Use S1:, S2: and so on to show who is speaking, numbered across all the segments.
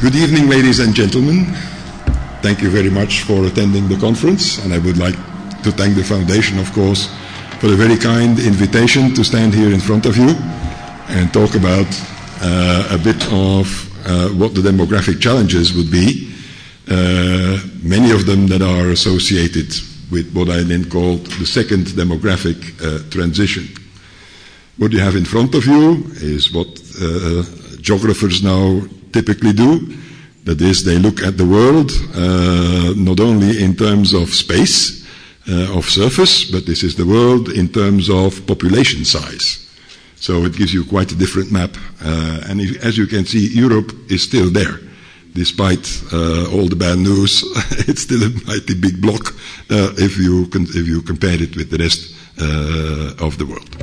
S1: Good evening, ladies and gentlemen. Thank you very much for attending the conference, and I would like to thank the Foundation, of course, for the very kind invitation to stand here in front of you and talk about uh, a bit of uh, what the demographic challenges would be, uh, many of them that are associated with what I then called the second demographic uh, transition. What you have in front of you is what uh, geographers now typically do. That is, they look at the world uh, not only in terms of space, uh, of surface, but this is the world in terms of population size. So it gives you quite a different map. Uh, and if, as you can see, Europe is still there. Despite uh, all the bad news, it's still a mighty big block uh, if, you if you compare it with the rest uh, of the world.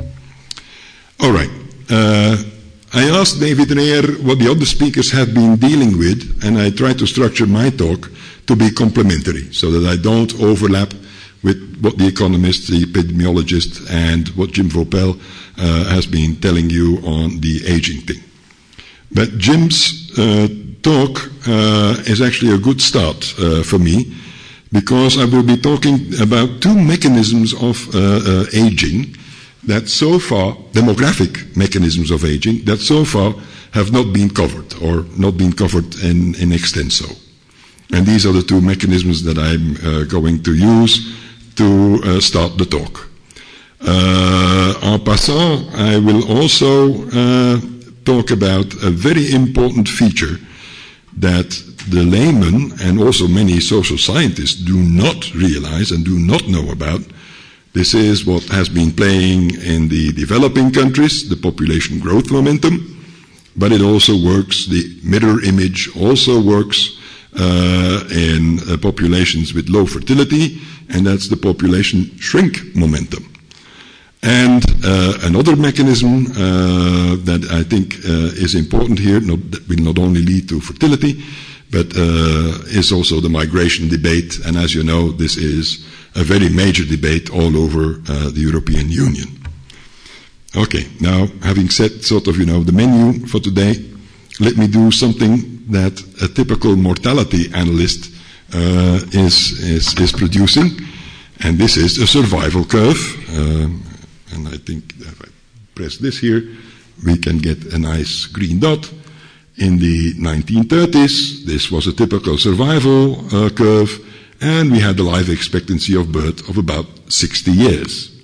S1: All right. I asked David Reher what the other speakers have been dealing with, and I tried to structure my talk to be complementary so that I don't overlap with what the economist, the epidemiologist, and what Jim Vaupel uh, has been telling you on the aging thing. But Jim's uh, talk uh, is actually a good start uh, for me because I will be talking about two mechanisms of uh, uh, aging that so far, demographic mechanisms of aging, that so far have not been covered or not been covered in, in extenso. And these are the two mechanisms that I'm uh, going to use to uh, start the talk. Uh, en passant, I will also uh, talk about a very important feature that the layman and also many social scientists do not realize and do not know about, this is what has been playing in the developing countries, the population growth momentum, but it also works, the mirror image also works uh, in uh, populations with low fertility, and that's the population shrink momentum. And uh, another mechanism uh, that I think uh, is important here, not, that will not only lead to fertility, but uh, is also the migration debate. And as you know, this is a very major debate all over uh, the European Union. Okay, now having said sort of, you know, the menu for today, let me do something that a typical mortality analyst uh, is, is, is producing, and this is a survival curve. Um, and I think if I press this here, we can get a nice green dot. In the 1930s, this was a typical survival uh, curve and we had a life expectancy of birth of about 60 years.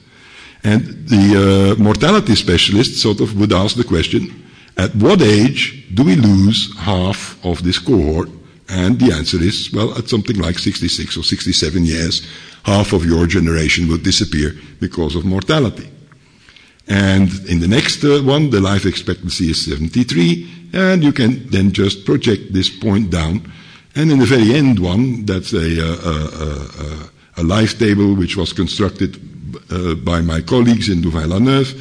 S1: And the uh, mortality specialist sort of would ask the question, at what age do we lose half of this cohort? And the answer is, well, at something like 66 or 67 years, half of your generation would disappear because of mortality. And in the next uh, one, the life expectancy is 73, and you can then just project this point down and in the very end one, that's a, a, a, a life table which was constructed uh, by my colleagues in Louvain-la-Neuve,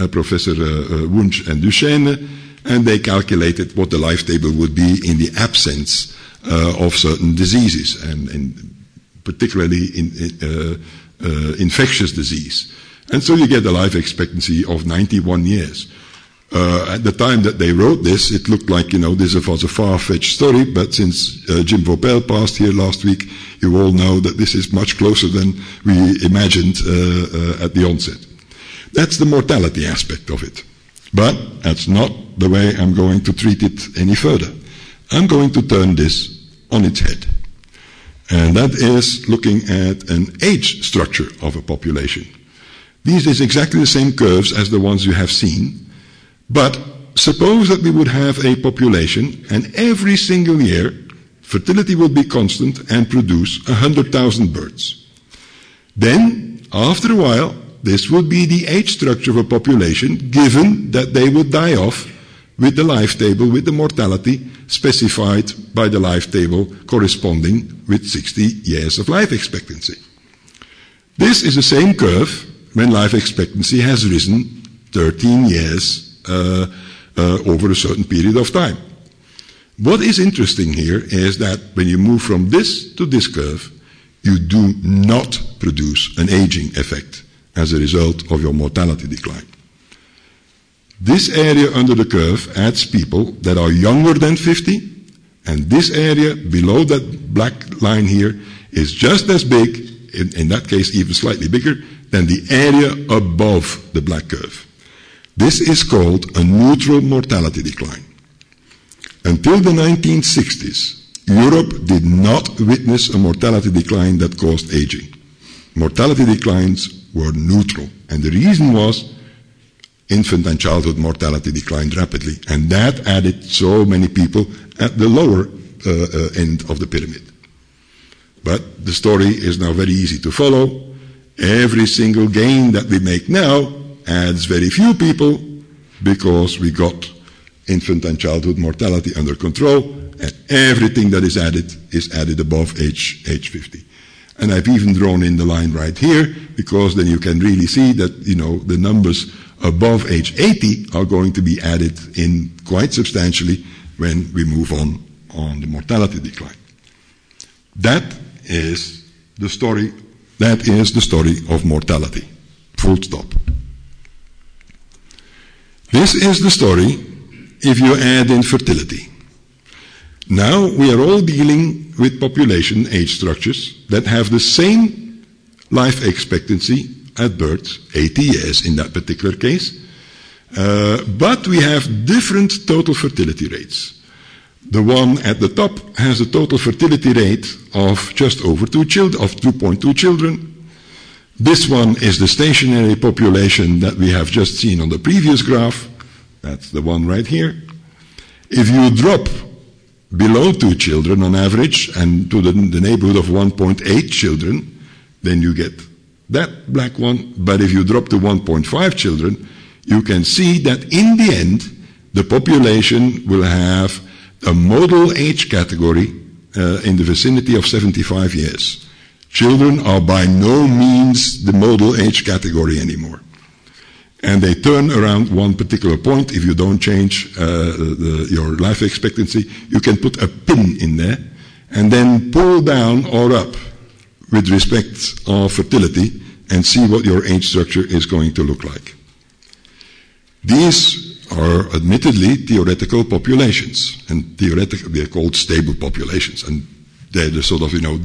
S1: uh, Professor uh, Wunsch and Duchêne, and they calculated what the life table would be in the absence of certain diseases, and, and particularly in, infectious disease. And so you get a life expectancy of 91 years. Uh, at the time that they wrote this, it looked like, you know, this was a far-fetched story, but since uh, Jim Vaupel passed here last week, you all know that this is much closer than we imagined uh, uh, at the onset. That's the mortality aspect of it. But that's not the way I'm going to treat it any further. I'm going to turn this on its head. And that is looking at an age structure of a population. These is exactly the same curves as the ones you have seen, but suppose that we would have a population and every single year fertility would be constant and produce 100,000 birds. Then, after a while, this would be the age structure of a population given that they would die off with the life table, with the mortality specified by the life table corresponding with 60 years of life expectancy. This is the same curve when life expectancy has risen 13 years uh, uh, over a certain period of time. What is interesting here is that when you move from this to this curve, you do not produce an aging effect as a result of your mortality decline. This area under the curve adds people that are younger than 50 And this area below that black line here is just as big, in, in that case even slightly bigger, than the area above the black curve. This is called a neutral mortality decline. Until the 1960s, Europe did not witness a mortality decline that caused aging. Mortality declines were neutral. And the reason was infant and childhood mortality declined rapidly. And that added so many people at the lower uh, uh, end of the pyramid. But the story is now very easy to follow. Every single gain that we make now adds very few people because we got infant and childhood mortality under control, and everything that is added is added above age, age 50. And I've even drawn in the line right here because then you can really see that, you know, the numbers above age 80 are going to be added in quite substantially when we move on on the mortality decline. That is the story, that is the story of mortality. Full stop. This is the story if you add in fertility. Now we are all dealing with population age structures that have the same life expectancy at birth, 80 years in that particular case, uh, but we have different total fertility rates. The one at the top has a total fertility rate of just over two children, of 2.2 children. This one is the stationary population that we have just seen on the previous graph. That's the one right here. If you drop below two children on average and to the, the neighborhood of 1.8 children, then you get that black one. But if you drop to 1.5 children, you can see that in the end, the population will have a modal age category uh, in the vicinity of 75 years. Children are by no means the modal age category anymore. And they turn around one particular point. If you don't change uh, the, your life expectancy, you can put a pin in there and then pull down or up with respect of fertility and see what your age structure is going to look like. These are admittedly theoretical populations, and theoretically they're called stable populations, and the sort of, you know,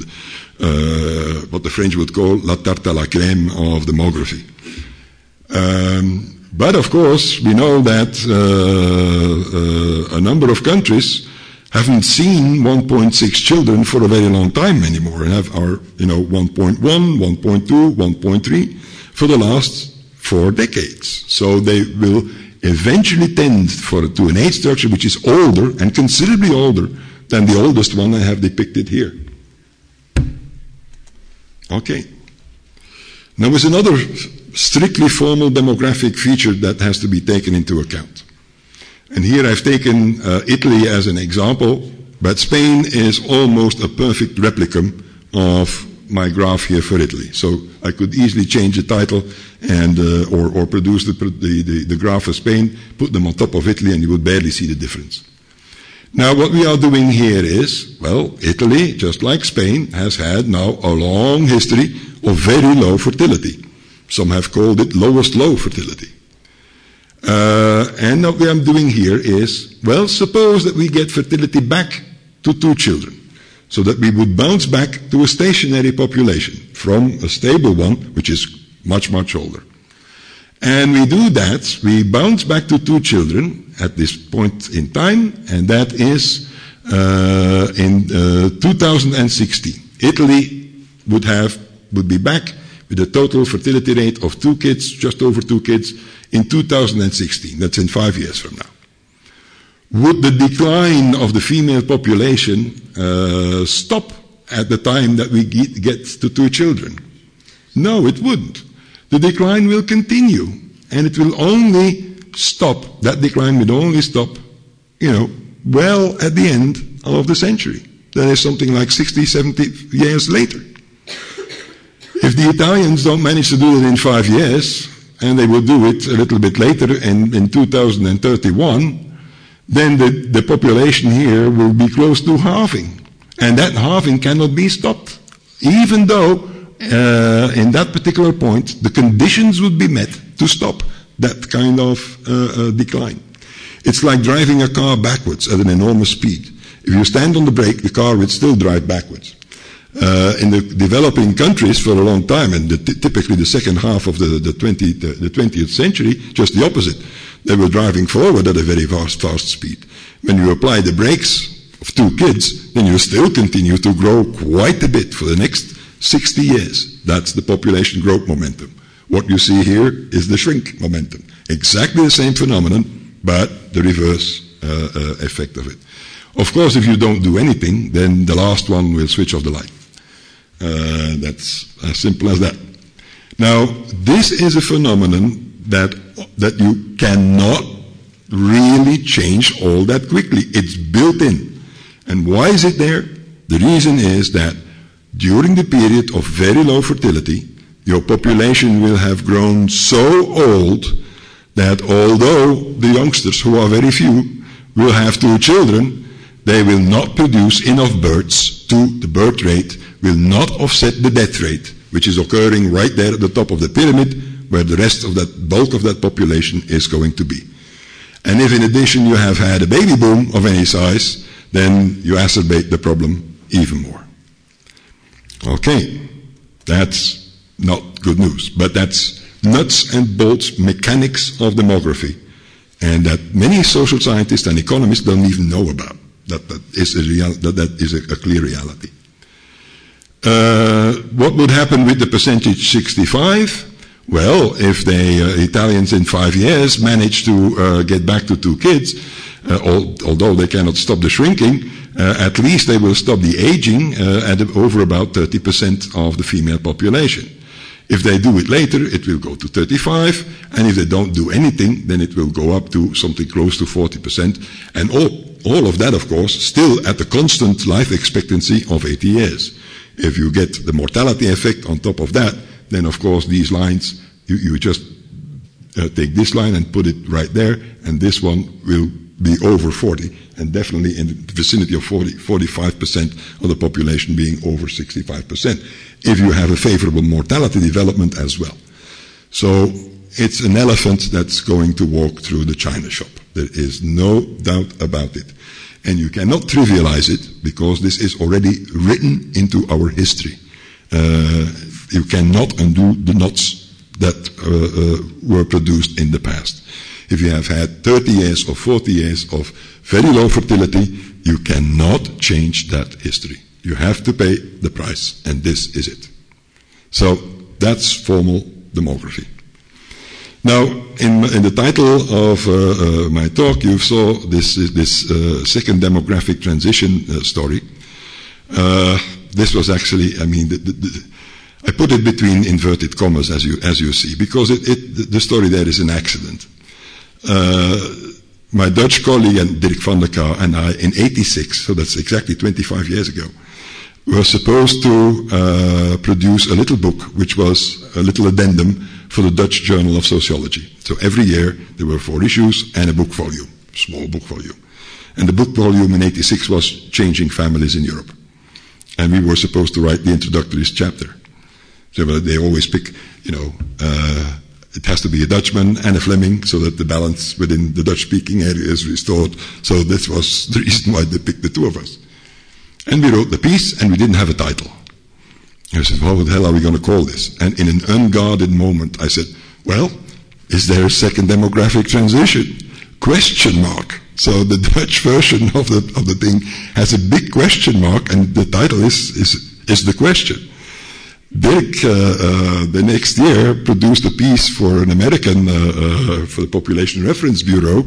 S1: uh, what the French would call la tarte à la crème of demography. Um, but of course, we know that uh, uh, a number of countries haven't seen 1.6 children for a very long time anymore, and have are you know 1.1, 1.2, 1.3 for the last four decades. So they will eventually tend for, to an age structure which is older and considerably older than the oldest one I have depicted here. Okay. Now there's another strictly formal demographic feature that has to be taken into account. And here I've taken uh, Italy as an example, but Spain is almost a perfect replicum of my graph here for Italy. So I could easily change the title and uh, or, or produce the, the, the, the graph for Spain, put them on top of Italy, and you would barely see the difference. Now, what we are doing here is, well, Italy, just like Spain, has had now a long history of very low fertility. Some have called it lowest low fertility. Uh, and what I'm doing here is, well, suppose that we get fertility back to two children so that we would bounce back to a stationary population from a stable one, which is much, much older. And we do that, we bounce back to two children at this point in time, and that is uh, in uh, 2016. Italy would have, would be back with a total fertility rate of two kids, just over two kids, in 2016. That's in five years from now. Would the decline of the female population uh, stop at the time that we get to two children? No, it wouldn't. The decline will continue, and it will only stop. That decline will only stop, you know, well at the end of the century. That is something like 60, 70 years later. If the Italians don't manage to do it in five years, and they will do it a little bit later in, in 2031, then the, the population here will be close to halving. And that halving cannot be stopped. Even though, uh, in that particular point, the conditions would be met to stop that kind of uh, uh, decline. It's like driving a car backwards at an enormous speed. If you stand on the brake, the car would still drive backwards. Uh, in the developing countries for a long time, and the, typically the second half of the, the, 20, the, the 20th century, just the opposite. They were driving forward at a very fast, fast speed. When you apply the brakes of two kids, then you still continue to grow quite a bit for the next 60 years. That's the population growth momentum. What you see here is the shrink momentum. Exactly the same phenomenon, but the reverse uh, uh, effect of it. Of course, if you don't do anything, then the last one will switch off the light. Uh, that's as simple as that. Now, this is a phenomenon that, that you cannot really change all that quickly. It's built in. And why is it there? The reason is that during the period of very low fertility, your population will have grown so old that although the youngsters, who are very few, will have two children, they will not produce enough birds to the birth rate will not offset the death rate, which is occurring right there at the top of the pyramid, where the rest of that bulk of that population is going to be. And if in addition you have had a baby boom of any size, then you exacerbate the problem even more. Okay, that's not good news, but that's nuts and bolts mechanics of demography, and that many social scientists and economists don't even know about. That, that is a real, that, that is a, a clear reality. Uh, what would happen with the percentage 65? Well, if the uh, Italians in five years manage to uh, get back to two kids, uh, although they cannot stop the shrinking, uh, at least they will stop the aging uh, at over about 30% of the female population. If they do it later, it will go to 35, and if they don't do anything, then it will go up to something close to 40%. And all, all of that, of course, still at the constant life expectancy of 80 years. If you get the mortality effect on top of that, then of course these lines, you, you just uh, take this line and put it right there, and this one will be over 40, and definitely in the vicinity of 40, 45% of the population being over 65%, if you have a favorable mortality development as well. So it's an elephant that's going to walk through the china shop. There is no doubt about it. And you cannot trivialize it because this is already written into our history. Uh, you cannot undo the knots that uh, uh, were produced in the past. If you have had 30 years or 40 years of very low fertility, you cannot change that history. You have to pay the price, and this is it. So that's formal demography. Now, in, in the title of uh, uh, my talk, you saw this, this uh, second demographic transition uh, story. This was actually, I mean, the, the, I put it between inverted commas, as you, as you see, because it, it, the story there is an accident. Uh, my Dutch colleague, and Dirk van de Kaa, and I, in 86, so that's exactly 25 years ago, were supposed to produce a little book, which was a little addendum for the Dutch Journal of Sociology. So every year there were four issues and a book volume, small book volume. And the book volume in 86 was Changing Families in Europe. And we were supposed to write the introductory chapter. So they always pick, you know, uh, it has to be a Dutchman and a Fleming so that the balance within the Dutch speaking area is restored. So this was the reason why they picked the two of us. And we wrote the piece and we didn't have a title. I said, what the hell are we going to call this? And in an unguarded moment, I said, well, is there a second demographic transition? Question mark. So the Dutch version of the, of the thing has a big question mark, and the title is, is, is the question. Dirk, uh, uh, the next year, produced a piece for an American, uh, uh, for the Population Reference Bureau,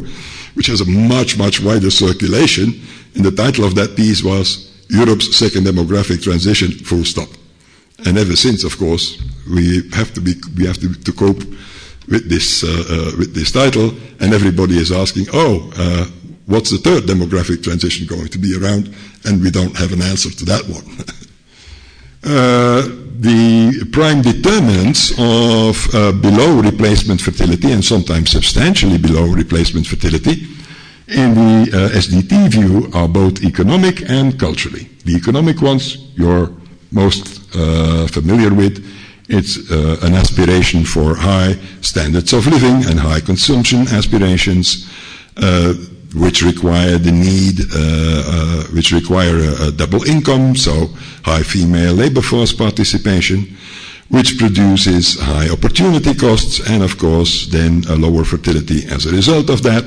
S1: which has a much, much wider circulation. And the title of that piece was Europe's Second Demographic Transition, full stop. And ever since, of course, we have to be, we have to, to cope with this, uh, uh, with this title, and everybody is asking, oh, what's the third demographic transition going to be around? And we don't have an answer to that one. uh, the prime determinants of uh, below replacement fertility, and sometimes substantially below replacement fertility, in the uh, SDT view are both economic and culturally. The economic ones, you're most uh, familiar with. It's uh, an aspiration for high standards of living and high consumption aspirations. Which require the need, uh, uh, which require a, a, double income, so high female labor force participation, which produces high opportunity costs, and of course, then a lower fertility as a result of that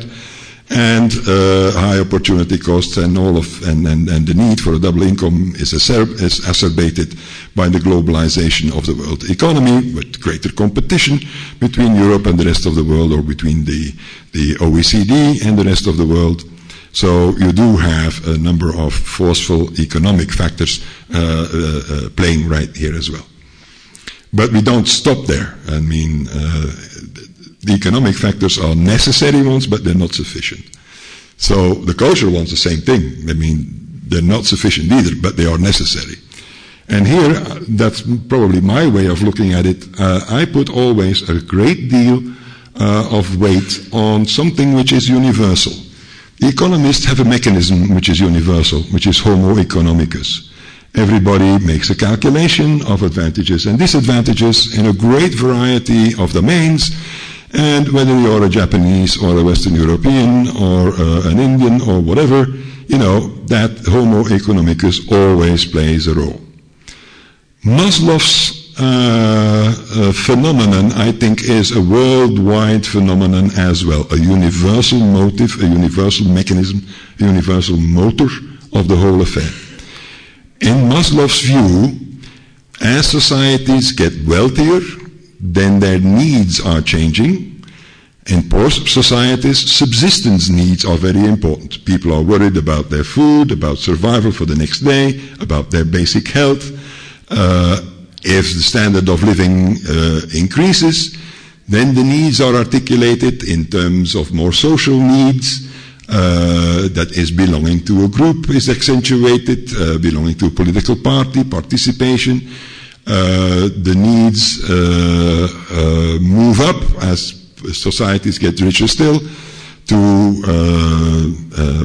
S1: and uh, high opportunity costs and all of and, and, and the need for a double income is, acer- is exacerbated by the globalization of the world economy with greater competition between Europe and the rest of the world or between the, the OECD and the rest of the world. So you do have a number of forceful economic factors uh, uh, uh playing right here as well. But we don't stop there. I mean, uh, the economic factors are necessary ones, but they're not sufficient. So the cultural ones, the same thing. I mean, they're not sufficient either, but they are necessary. And here, uh, that's probably my way of looking at it. Uh, I put always a great deal uh, of weight on something which is universal. The economists have a mechanism which is universal, which is homo economicus. Everybody makes a calculation of advantages and disadvantages in a great variety of domains and whether you're a Japanese or a Western European or uh, an Indian or whatever, you know, that Homo economicus always plays a role. Maslow's uh, uh, phenomenon, I think, is a worldwide phenomenon as well, a universal motive, a universal mechanism, a universal motor of the whole affair. In Maslow's view, as societies get wealthier, then their needs are changing. In poor societies, subsistence needs are very important. People are worried about their food, about survival for the next day, about their basic health. Uh, if the standard of living uh, increases, then the needs are articulated in terms of more social needs. Uh, that is belonging to a group is accentuated, uh, belonging to a political party, participation. Uh, the needs uh, uh, move up as societies get richer still to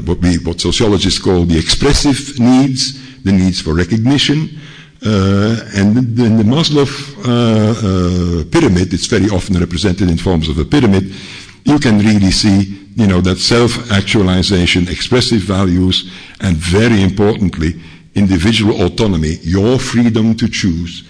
S1: what, we, what sociologists call the expressive needs, the needs for recognition. Uh, and in the Maslow uh, uh, pyramid, it's very often represented in forms of a pyramid. You can really see, you know, that self-actualization, expressive values, and very importantly, individual autonomy, your freedom to choose,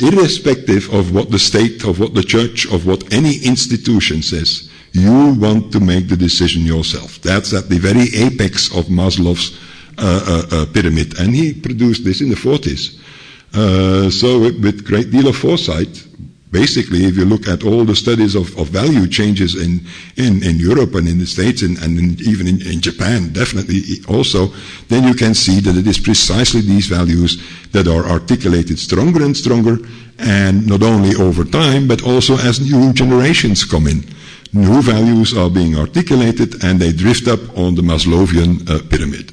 S1: irrespective of what the state, of what the church, of what any institution says, you want to make the decision yourself. That's at the very apex of Maslow's uh, uh, uh, pyramid. And he produced this in the 40s. Uh, so with great deal of foresight, basically, if you look at all the studies of, of value changes in, in, in, Europe and in the States and, and in, even in, in, Japan, definitely also, then you can see that it is precisely these values that are articulated stronger and stronger, and not only over time, but also as new generations come in. New values are being articulated and they drift up on the Maslowian uh, pyramid.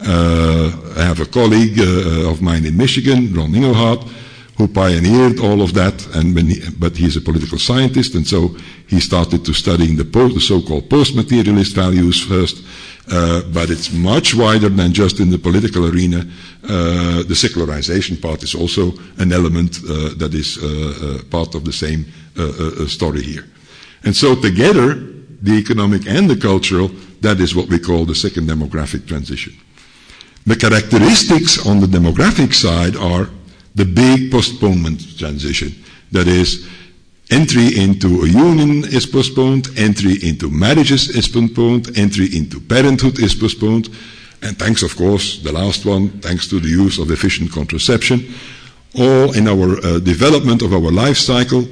S1: Uh, I have a colleague uh, of mine in Michigan, Ron Inglehart, who pioneered all of that, and he, but he's a political scientist, and so he started to studying the, the so-called post-materialist values first, uh, but it's much wider than just in the political arena. Uh, the secularization part is also an element uh, that is uh, uh, part of the same uh, story here. And so together, the economic and the cultural, that is what we call the second demographic transition. The characteristics on the demographic side are the big postponement transition. That is, entry into a union is postponed, entry into marriages is postponed, entry into parenthood is postponed, and thanks, of course, the last one, thanks to the use of efficient contraception, all in our uh, development of our life cycle,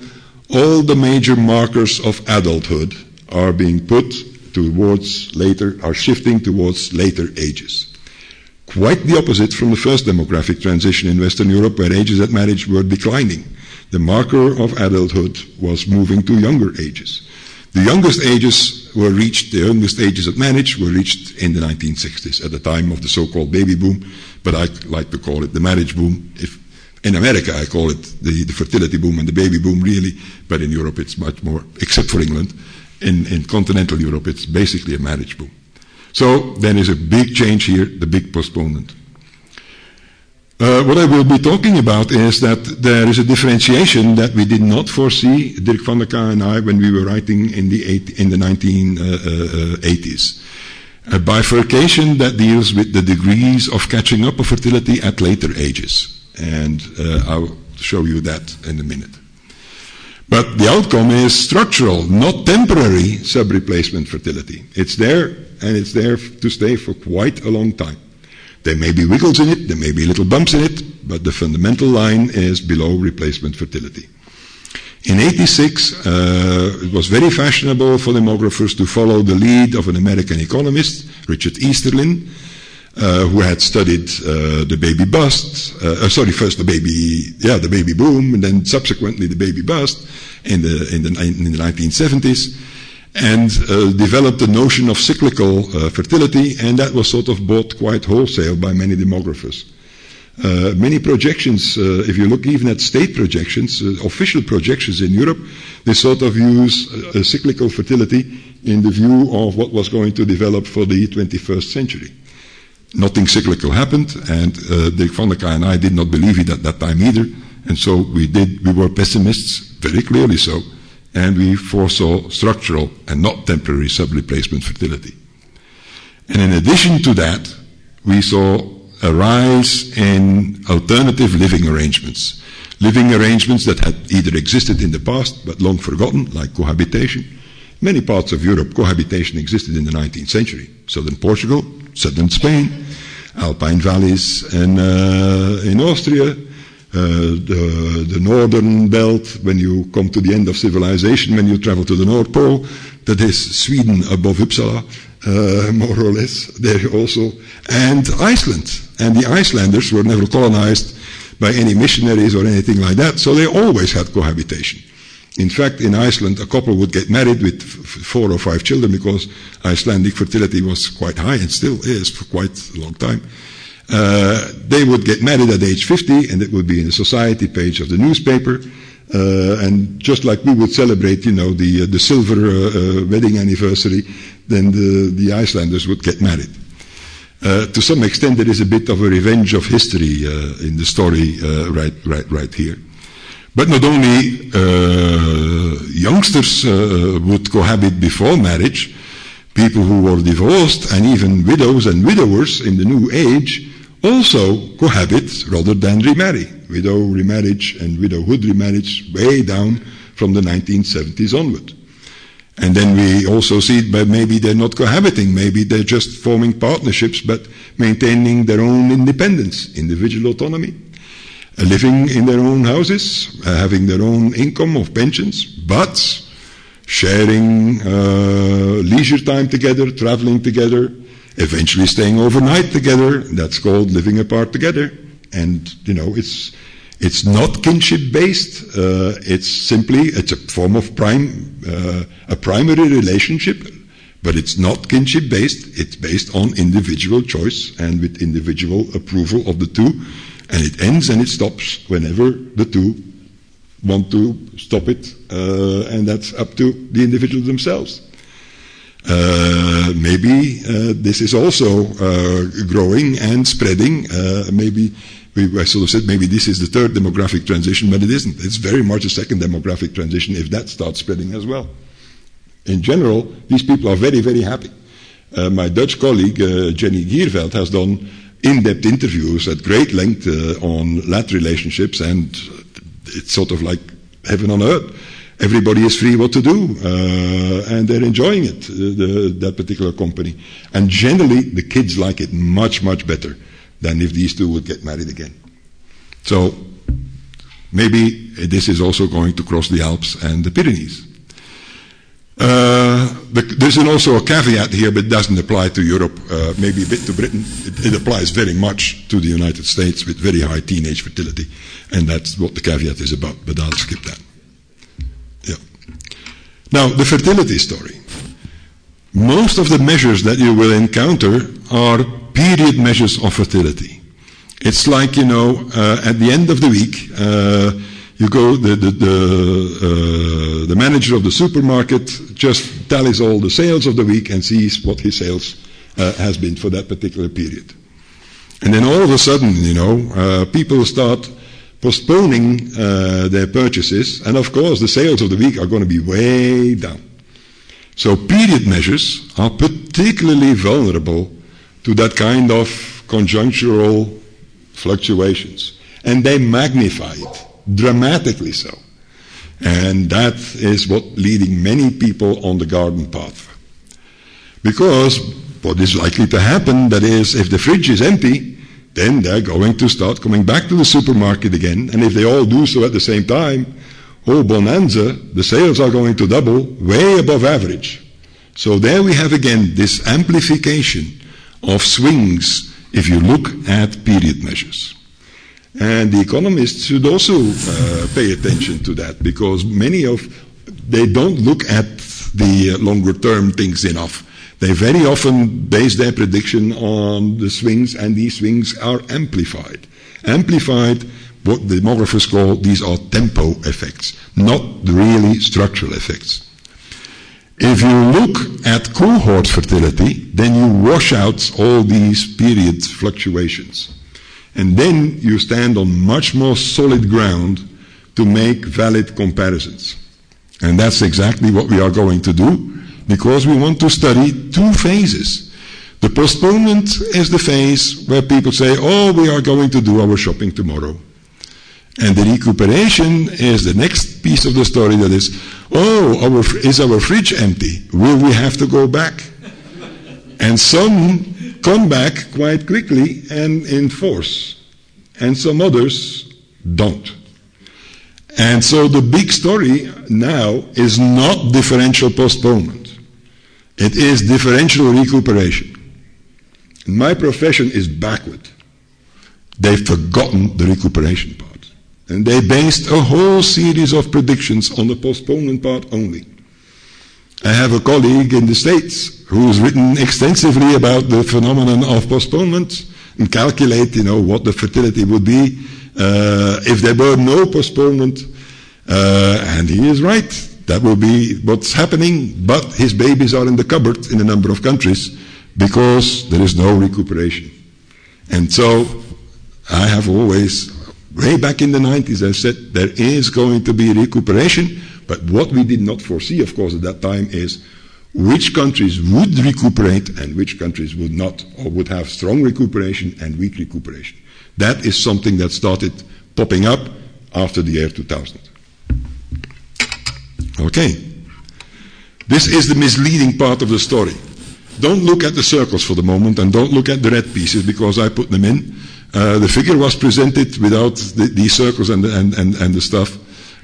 S1: all the major markers of adulthood are being put towards later, are shifting towards later ages. Quite the opposite from the first demographic transition in Western Europe, where ages at marriage were declining. The marker of adulthood was moving to younger ages. The youngest ages were reached, the youngest ages at marriage were reached in the 1960s, at the time of the so-called baby boom, but I like to call it the marriage boom. If, in America, I call it the, the fertility boom and the baby boom, really, but in Europe it's much more, except for England. In, in continental Europe, it's basically a marriage boom. So there is a big change here, the big postponement. Uh, what I will be talking about is that there is a differentiation that we did not foresee, Dirk van de Kaa and I, when we were writing in the, eight, in the 1980s. Uh, uh, a bifurcation that deals with the degrees of catching up of fertility at later ages. And uh, I'll show you that in a minute. But the outcome is structural, not temporary sub-replacement fertility. It's there, and it's there to stay for quite a long time. There may be wiggles in it, there may be little bumps in it, but the fundamental line is below replacement fertility. In 86, uh, it was very fashionable for demographers to follow the lead of an American economist, Richard Easterlin, uh, who had studied uh, the baby bust, uh, uh, sorry, first the baby, yeah, the baby boom, and then subsequently the baby bust in the, in the, in the 1970s and uh, developed the notion of cyclical uh, fertility, and that was sort of bought quite wholesale by many demographers. Uh, many projections, uh, if you look even at state projections, uh, official projections in Europe, they sort of use uh, cyclical fertility in the view of what was going to develop for the 21st century. Nothing cyclical happened, and Dirk van de Kaa and I did not believe it at that time either, and so we did. We were pessimists, very clearly so and we foresaw structural and not temporary sub-replacement fertility. And in addition to that, we saw a rise in alternative living arrangements. Living arrangements that had either existed in the past but long forgotten, like cohabitation. Many parts of Europe, cohabitation existed in the 19th century. Southern Portugal, southern Spain, Alpine valleys in, uh, in Austria, the, the northern belt, when you come to the end of civilization, when you travel to the North Pole, that is Sweden above Uppsala, uh, more or less, there also, and Iceland. And the Icelanders were never colonized by any missionaries or anything like that, so they always had cohabitation. In fact, in Iceland, a couple would get married with f- four or five children because Icelandic fertility was quite high and still is for quite a long time. Uh, they would get married at age 50, and it would be in the society page of the newspaper. Uh, and just like we would celebrate, you know, the uh, the silver uh, uh, wedding anniversary, then the the Icelanders would get married. To some extent, there is a bit of a revenge of history in the story right right right here. But not only youngsters would cohabit before marriage, people who were divorced and even widows and widowers in the new age also cohabit rather than remarry. Widow remarriage and widowhood remarriage way down from the 1970s onward. And then we also see that maybe they're not cohabiting, maybe they're just forming partnerships but maintaining their own independence, individual autonomy, uh, living in their own houses, uh, having their own income of pensions, but sharing uh, leisure time together, traveling together, eventually staying overnight together. That's called living apart together. And, you know, it's, it's not kinship based. Uh, it's simply, it's a form of prime, uh, a primary relationship, but it's not kinship based. It's based on individual choice and with individual approval of the two. And it ends and it stops whenever the two want to stop it, uh, and that's up to the individual themselves. Uh, maybe uh, this is also uh, growing and spreading. Uh, maybe we, I sort of said maybe this is the third demographic transition, but it isn't. It's very much a second demographic transition if that starts spreading as well. In general, these people are very, very happy. Uh, my Dutch colleague uh, Jenny Gierveld has done in-depth interviews at great length on lat relationships, and it's sort of like heaven on earth everybody is free what to do, uh, and they're enjoying it, uh, the, that particular company. And generally, the kids like it much, much better than if these two would get married again. So, maybe this is also going to cross the Alps and the Pyrenees. Uh, the, there's also a caveat here, but it doesn't apply to Europe, uh, maybe a bit to Britain. It, it, applies very much to the United States with very high teenage fertility, and that's what the caveat is about, but I'll skip that. Now, the fertility story. Most of the measures that you will encounter are period measures of fertility. It's like, you know, uh, at the end of the week, uh, you go, the, the, the, uh, the, manager of the supermarket just tallies all the sales of the week and sees what his sales uh, has been for that particular period. And then all of a sudden, you know, uh, people start postponing uh, their purchases, and of course, the sales of the week are going to be way down. So, period measures are particularly vulnerable to that kind of conjunctural fluctuations, and they magnify it dramatically so. And that is what leading many people on the garden path. Because what is likely to happen, that is, if the fridge is empty, then they're going to start coming back to the supermarket again. And if they all do so at the same time, oh bonanza, the sales are going to double, way above average. So there we have again this amplification of swings if you look at period measures. And the economists should also uh, pay attention to that because many of they don't look at the longer term things enough. They very often base their prediction on the swings, and these swings are amplified. Amplified, what demographers call these are tempo effects, not really structural effects. If you look at cohort fertility, then you wash out all these period fluctuations. And then you stand on much more solid ground to make valid comparisons. And that's exactly what we are going to do because we want to study two phases. The postponement is the phase where people say, oh, we are going to do our shopping tomorrow. And the recuperation is the next piece of the story that is, oh, our, is our fridge empty? Will we have to go back? and some come back quite quickly and in force, and some others don't. And so the big story now is not differential postponement. It is differential recuperation. My profession is backward. They've forgotten the recuperation part. And they based a whole series of predictions on the postponement part only. I have a colleague in the States who's written extensively about the phenomenon of postponement and calculate, you know, what the fertility would be uh, if there were no postponement. Uh, and he is right. That will be what's happening, but his babies are in the cupboard in a number of countries because there is no recuperation. And so I have always, way back in the 90s, I said there is going to be recuperation but what we did not foresee, of course, at that time is which countries would recuperate and which countries would not, or would have strong recuperation and weak recuperation. That is something that started popping up after the year 2000. Okay. This is the misleading part of the story. Don't look at the circles for the moment and don't look at the red pieces because I put them in. Uh, the figure was presented without the, these circles and, and, and, and the stuff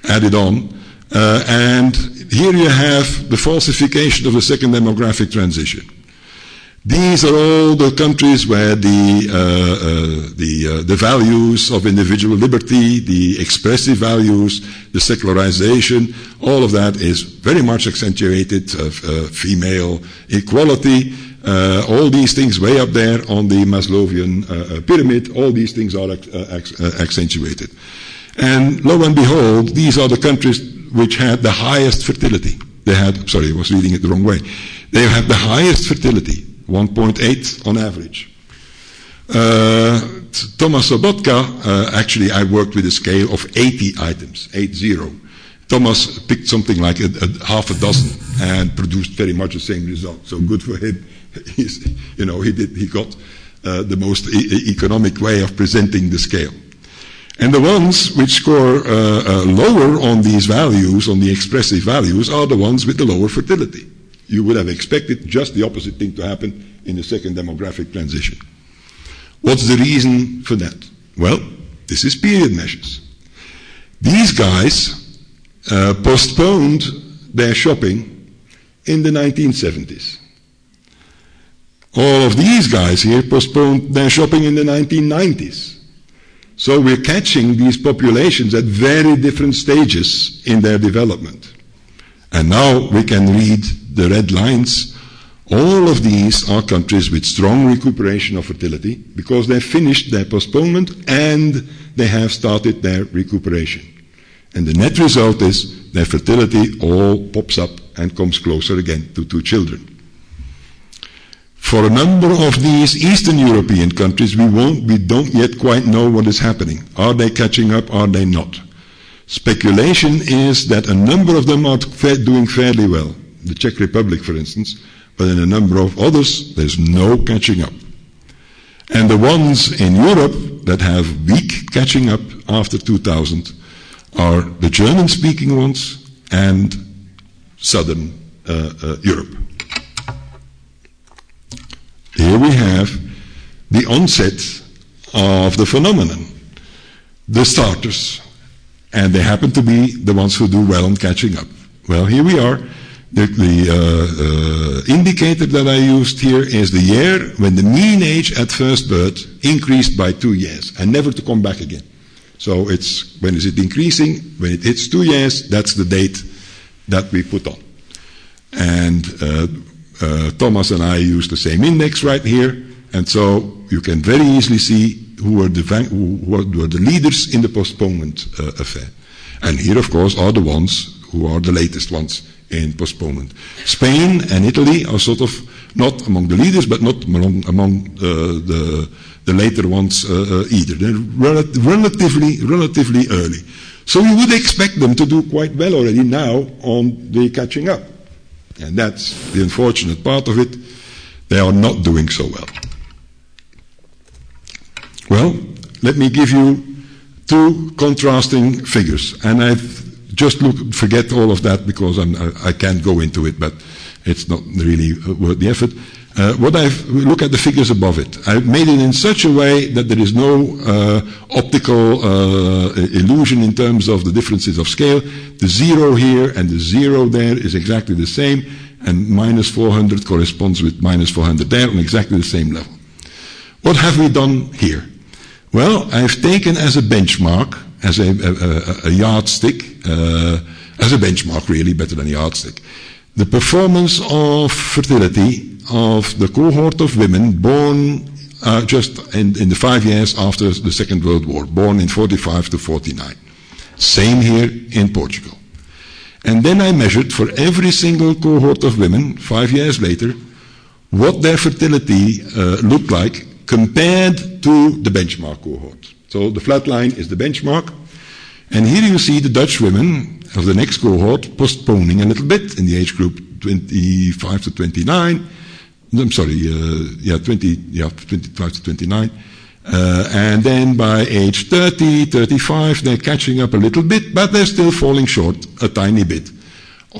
S1: added on. Uh, and here you have the falsification of the second demographic transition. These are all the countries where the, uh, uh, the, uh, the values of individual liberty, the expressive values, the secularization, all of that is very much accentuated, uh, uh, female equality, uh, all these things way up there on the Maslowian pyramid, all these things are accentuated. And lo and behold, these are the countries which had the highest fertility. They had, sorry, I was reading it the wrong way. They had the highest fertility, 1.8 on average. Uh, Thomas Sobotka, uh, actually, I worked with a scale of 80 items, 80. Thomas picked something like a, a half a dozen and produced very much the same result. So good for him. He's, you know, he did, he got uh, the most e- economic way of presenting the scale. And the ones which score uh, uh, lower on these values, on the expressive values, are the ones with the lower fertility. You would have expected just the opposite thing to happen in the second demographic transition. What's the reason for that? Well, this is period measures. These guys uh, postponed their shopping in the 1970s. All of these guys here postponed their shopping in the 1990s. So we're catching these populations at very different stages in their development. And now we can read the red lines. All of these are countries with strong recuperation of fertility because they've finished their postponement and they have started their recuperation. And the net result is their fertility all pops up and comes closer again to two children. For a number of these Eastern European countries, we, won't, we don't yet quite know what is happening. Are they catching up? Are they not? Speculation is that a number of them are doing fairly well. The Czech Republic, for instance, but in a number of others, there's no catching up. And the ones in Europe that have weak catching up after 2000 are the German speaking ones and Southern uh, uh, Europe. Here we have the onset of the phenomenon, the starters, and they happen to be the ones who do well on catching up. Well, here we are. The, the uh, uh, indicator that I used here is the year when the mean age at first birth increased by two years and never to come back again. So it's when is it increasing? When it hits two years, that's the date that we put on. And uh, uh, Thomas and I use the same index right here, and so you can very easily see who are the, who were the leaders in the postponement uh, affair. And here, of course, are the ones who are the latest ones in postponement. Spain and Italy are sort of not among the leaders, but not among, among uh, the, the later ones uh, uh, either. They're rel- relatively, relatively early. So you would expect them to do quite well already now on the catching up. And that's the unfortunate part of it. They are not doing so well. Well, let me give you two contrasting figures. And I've just look, forget all of that because I'm, I, I can't go into it, but it's not really worth the effort. Uh, what I've look at the figures above it. I've made it in such a way that there is no uh, optical uh, illusion in terms of the differences of scale. The zero here and the zero there is exactly the same, and minus 400 corresponds with minus 400 there on exactly the same level. What have we done here? Well, I've taken as a benchmark as a, a, a yardstick, uh, as a benchmark really, better than a yardstick, the performance of fertility of the cohort of women born uh, just in, in, the five years after the Second World War, born in 45 to 49. Same here in Portugal. And then I measured for every single cohort of women, five years later, what their fertility uh, looked like compared to the benchmark cohort. So the flat line is the benchmark. And here you see the Dutch women of the next cohort postponing a little bit in the age group 25 to 29. I'm sorry, uh, yeah, 20, yeah, 25 to 29. Uh, and then by age 30, 35, they're catching up a little bit, but they're still falling short a tiny bit.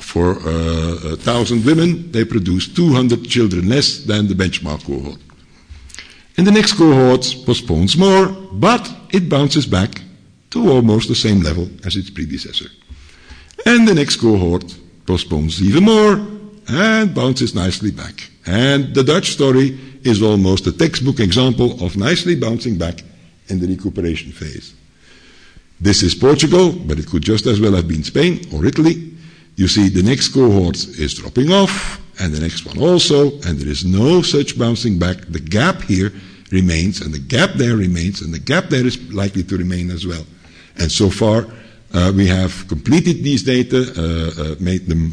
S1: For uh, a thousand women, they produce 200 children less than the benchmark cohort. And the next cohort postpones more, but it bounces back to almost the same level as its predecessor. And the next cohort postpones even more and bounces nicely back. And the Dutch story is almost a textbook example of nicely bouncing back in the recuperation phase. This is Portugal, but it could just as well have been Spain or Italy. You see the next cohort is dropping off, and the next one also, and there is no such bouncing back. The gap here remains, and the gap there remains, and the gap there is likely to remain as well. And so far, uh, we have completed these data, uh, uh, made them,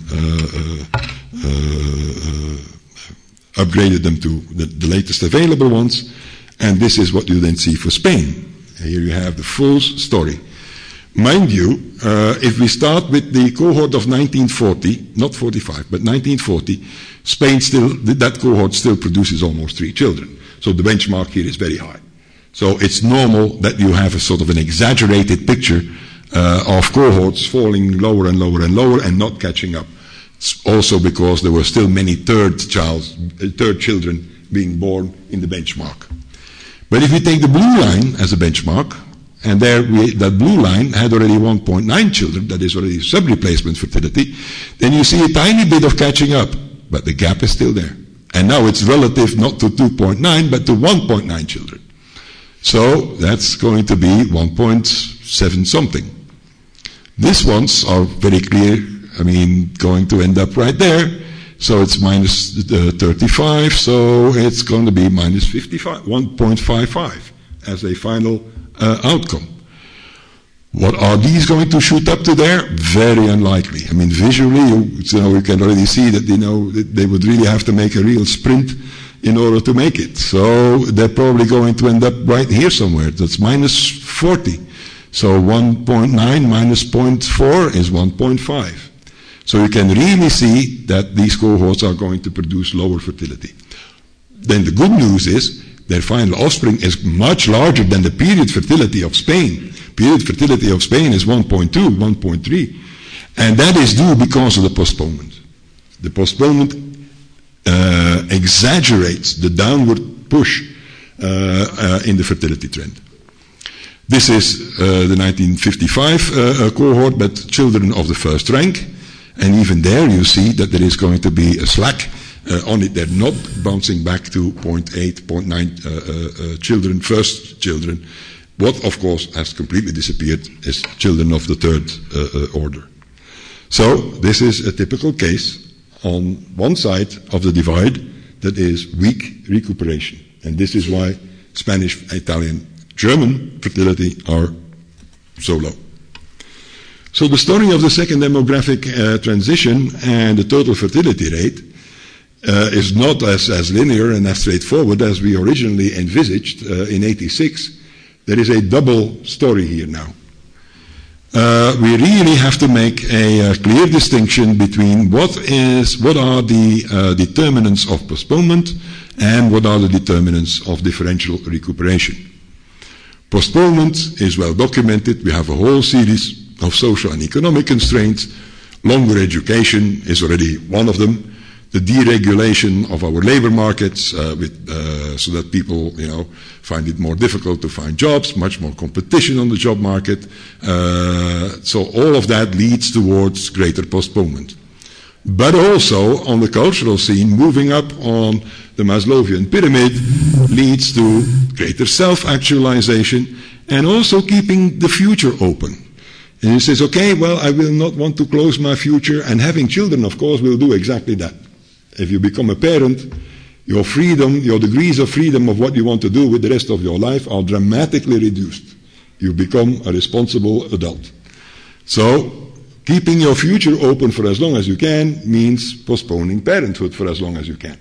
S1: upgraded them to the, the, latest available ones, and this is what you then see for Spain. Here you have the full story. Mind you, uh, if we start with the cohort of 1940, not 45, but 1940, Spain still, that cohort still produces almost three children. So the benchmark here is very high. So it's normal that you have a sort of an exaggerated picture uh, of cohorts falling lower and lower and lower and not catching up. It's also because there were still many third child, third children being born in the benchmark. But if you take the blue line as a benchmark, and there we, that blue line had already 1.9 children, that is already sub-replacement fertility, then you see a tiny bit of catching up, but the gap is still there. And now it's relative not to 2.9, but to 1.9 children. So that's going to be 1.7 something. These ones are very clear, I mean, going to end up right there. So it's minus uh, 35, so it's going to be minus 55, 1.55 as a final uh, outcome. What are these going to shoot up to there? Very unlikely. I mean, visually, you, know, you can already see that, you know, they would really have to make a real sprint in order to make it. So they're probably going to end up right here somewhere. That's minus 40. So 1.9 minus 0.4 is 1.5. So you can really see that these cohorts are going to produce lower fertility. Then the good news is their final offspring is much larger than the period fertility of Spain. Period fertility of Spain is 1.2, 1.3. And that is due because of the postponement. The postponement uh, exaggerates the downward push uh, uh, in the fertility trend. This is uh, the 1955 uh, uh, cohort, but children of the first rank. And even there you see that there is going to be a slack Uh, on it. They're not bouncing back to 0.8, 0.9 uh, uh, children, first children. What, of course, has completely disappeared is children of the third order. So this is a typical case on one side of the divide that is weak recuperation. And this is why Spanish, Italian, German fertility are so low. So the story of the second demographic uh, transition and the total fertility rate uh, is not as, as linear and as straightforward as we originally envisaged uh, in 86. There is a double story here now uh, we really have to make a, a, clear distinction between what is what are the uh, determinants of postponement and what are the determinants of differential recuperation. Postponement is well documented. We have a whole series of social and economic constraints. Longer education is already one of them the deregulation of our labor markets uh, with, uh, so that people, you know, find it more difficult to find jobs, much more competition on the job market. Uh, so all of that leads towards greater postponement. But also on the cultural scene, moving up on the Maslowian pyramid leads to greater self-actualization and also keeping the future open. And he says, okay, well, I will not want to close my future, and having children, of course, will do exactly that if you become a parent, your freedom, your degrees of freedom of what you want to do with the rest of your life are dramatically reduced. You become a responsible adult. So, keeping your future open for as long as you can means postponing parenthood for as long as you can.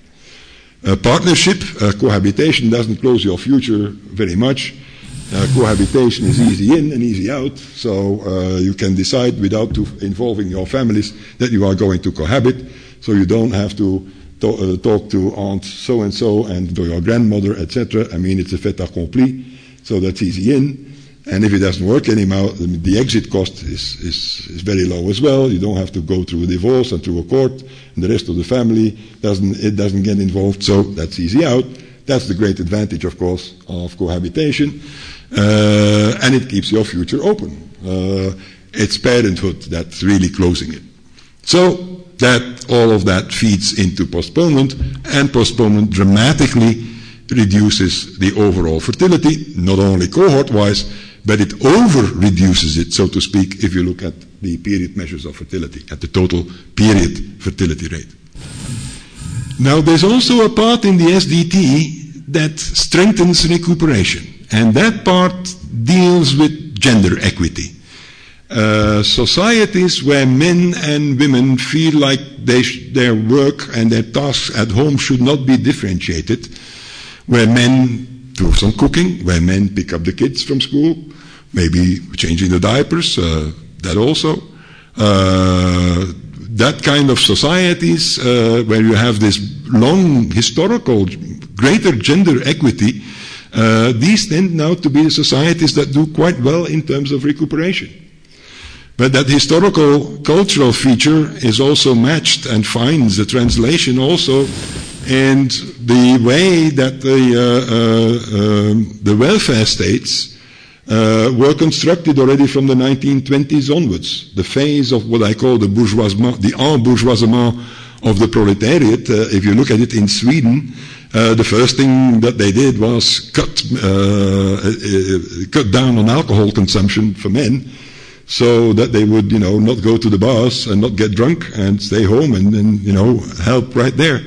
S1: A partnership, a cohabitation doesn't close your future very much. Uh, cohabitation is easy in and easy out, so uh, you can decide without involving your families that you are going to cohabit so you don't have to uh, talk to aunt so and so and to your grandmother, etc. I mean, it's a fait accompli, so that's easy in. And if it doesn't work anymore, the exit cost is, is, is, very low as well. You don't have to go through a divorce and through a court, and the rest of the family doesn't it doesn't get involved. So that's easy out. That's the great advantage, of course, of cohabitation, uh, and it keeps your future open. Uh, it's parenthood that's really closing it. So that all of that feeds into postponement, and postponement dramatically reduces the overall fertility, not only cohort-wise, but it over-reduces it, so to speak, if you look at the period measures of fertility, at the total period fertility rate. Now, there's also a part in the SDT that strengthens recuperation, and that part deals with gender equity. Uh, societies where men and women feel like sh- their work and their tasks at home should not be differentiated, where men do some cooking, where men pick up the kids from school, maybe changing the diapers, uh, that also. Uh, that kind of societies uh, where you have this long historical greater gender equity, uh, these tend now to be the societies that do quite well in terms of recuperation. But that historical cultural feature is also matched and finds a translation also in the way that the, uh, uh, um, the welfare states uh, were constructed already from the 1920s onwards. The phase of what I call the bourgeoisement, the embourgeoisement of the proletariat. Uh, if you look at it in Sweden, uh, the first thing that they did was cut, uh, cut down on alcohol consumption for men so that they would, you know, not go to the bars and not get drunk and stay home and, and you know, help right there.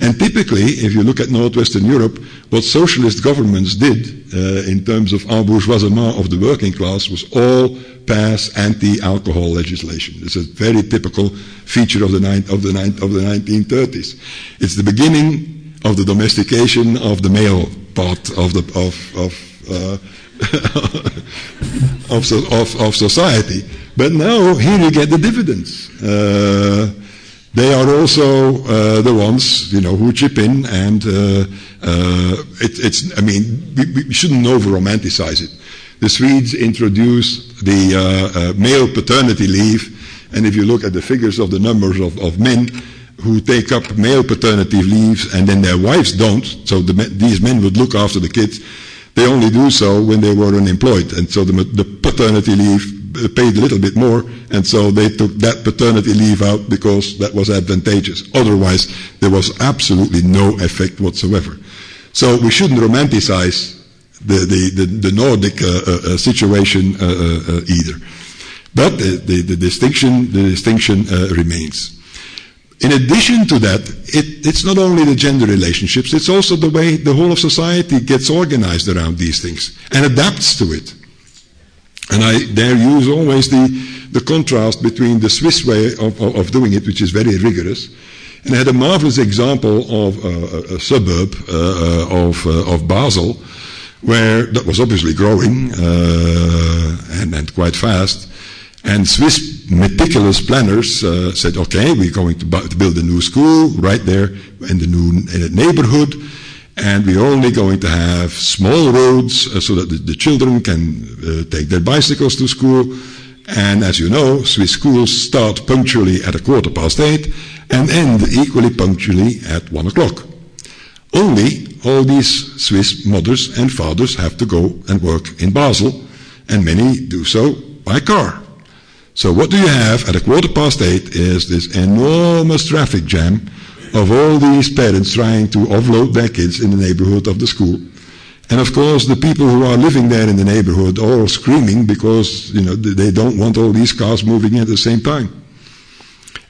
S1: And typically, if you look at Northwestern Europe, what socialist governments did uh, in terms of embourgeoisement of the working class was all pass anti-alcohol legislation. It's a very typical feature of the, ni- of, the ni- of the 1930s. It's the beginning of the domestication of the male part of the of of uh, of, of, of society. But now here you get the dividends. Uh, they are also uh, the ones you know who chip in, and uh, uh it, it's. I mean, we, we shouldn't over romanticize it. The Swedes introduced the uh, uh, male paternity leave, and if you look at the figures of the numbers of, of men who take up male paternity leaves and then their wives don't, so the, these men would look after the kids, they only do so when they were unemployed. And so the, the paternity leave paid a little bit more, and so they took that paternity leave out because that was advantageous. Otherwise, there was absolutely no effect whatsoever. So we shouldn't romanticize the, the, the, the Nordic uh, uh, uh situation uh, uh, uh, either. But the, the, distinction, the distinction remains. In addition to that, it, it's not only the gender relationships, it's also the way the whole of society gets organized around these things and adapts to it. And I there use always the, the contrast between the Swiss way of, of, of doing it, which is very rigorous, and I had a marvelous example of a suburb uh, of, uh, of Basel, where that was obviously growing uh, and, and quite fast. And Swiss meticulous planners uh, said, okay, we're going to, bu- to, build a new school right there in the new in the neighborhood. And we're only going to have small roads uh, so that the, the, children can uh, take their bicycles to school. And as you know, Swiss schools start punctually at a quarter past eight and end equally punctually at one o'clock. Only all these Swiss mothers and fathers have to go and work in Basel, and many do so by car. So what do you have at a quarter past eight is this enormous traffic jam of all these parents trying to offload their kids in the neighborhood of the school. And of course, the people who are living there in the neighborhood are all screaming because, you know, they don't want all these cars moving at the same time.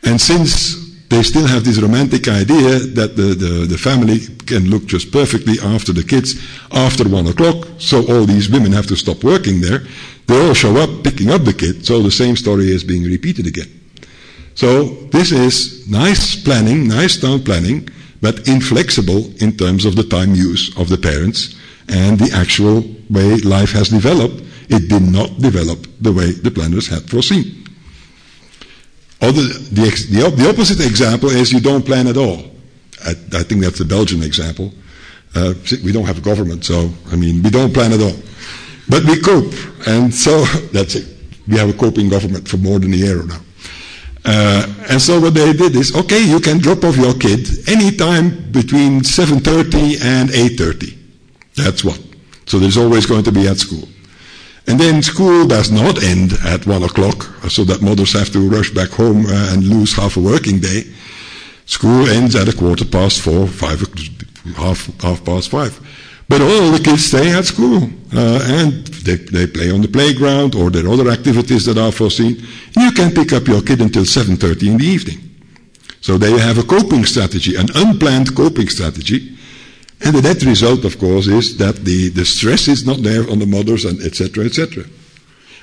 S1: And since they still have this romantic idea that the, the, the, family can look just perfectly after the kids after one o'clock, so all these women have to stop working there. They all show up picking up the kid, so the same story is being repeated again. So this is nice planning, nice town planning, but inflexible in terms of the time use of the parents and the actual way life has developed. It did not develop the way the planners had foreseen. Other, the, the, the, opposite example is you don't plan at all. I, I think that's the Belgian example. Uh, we don't have a government, so, I mean, we don't plan at all. But we cope, and so that's it. We have a coping government for more than a year now. Uh, and so what they did is, okay, you can drop off your kid anytime between 7.30 and 8.30. That's what. So there's always going to be at school. And then school does not end at one o'clock, so that mothers have to rush back home uh, and lose half a working day. School ends at a quarter past four, five, half, half past five. But all the kids stay at school, uh, and they, they play on the playground or there are other activities that are foreseen. You can pick up your kid until 7.30 in the evening. So there you have a coping strategy, an unplanned coping strategy, and the net result, of course, is that the, the stress is not there on the mothers and etc. etc.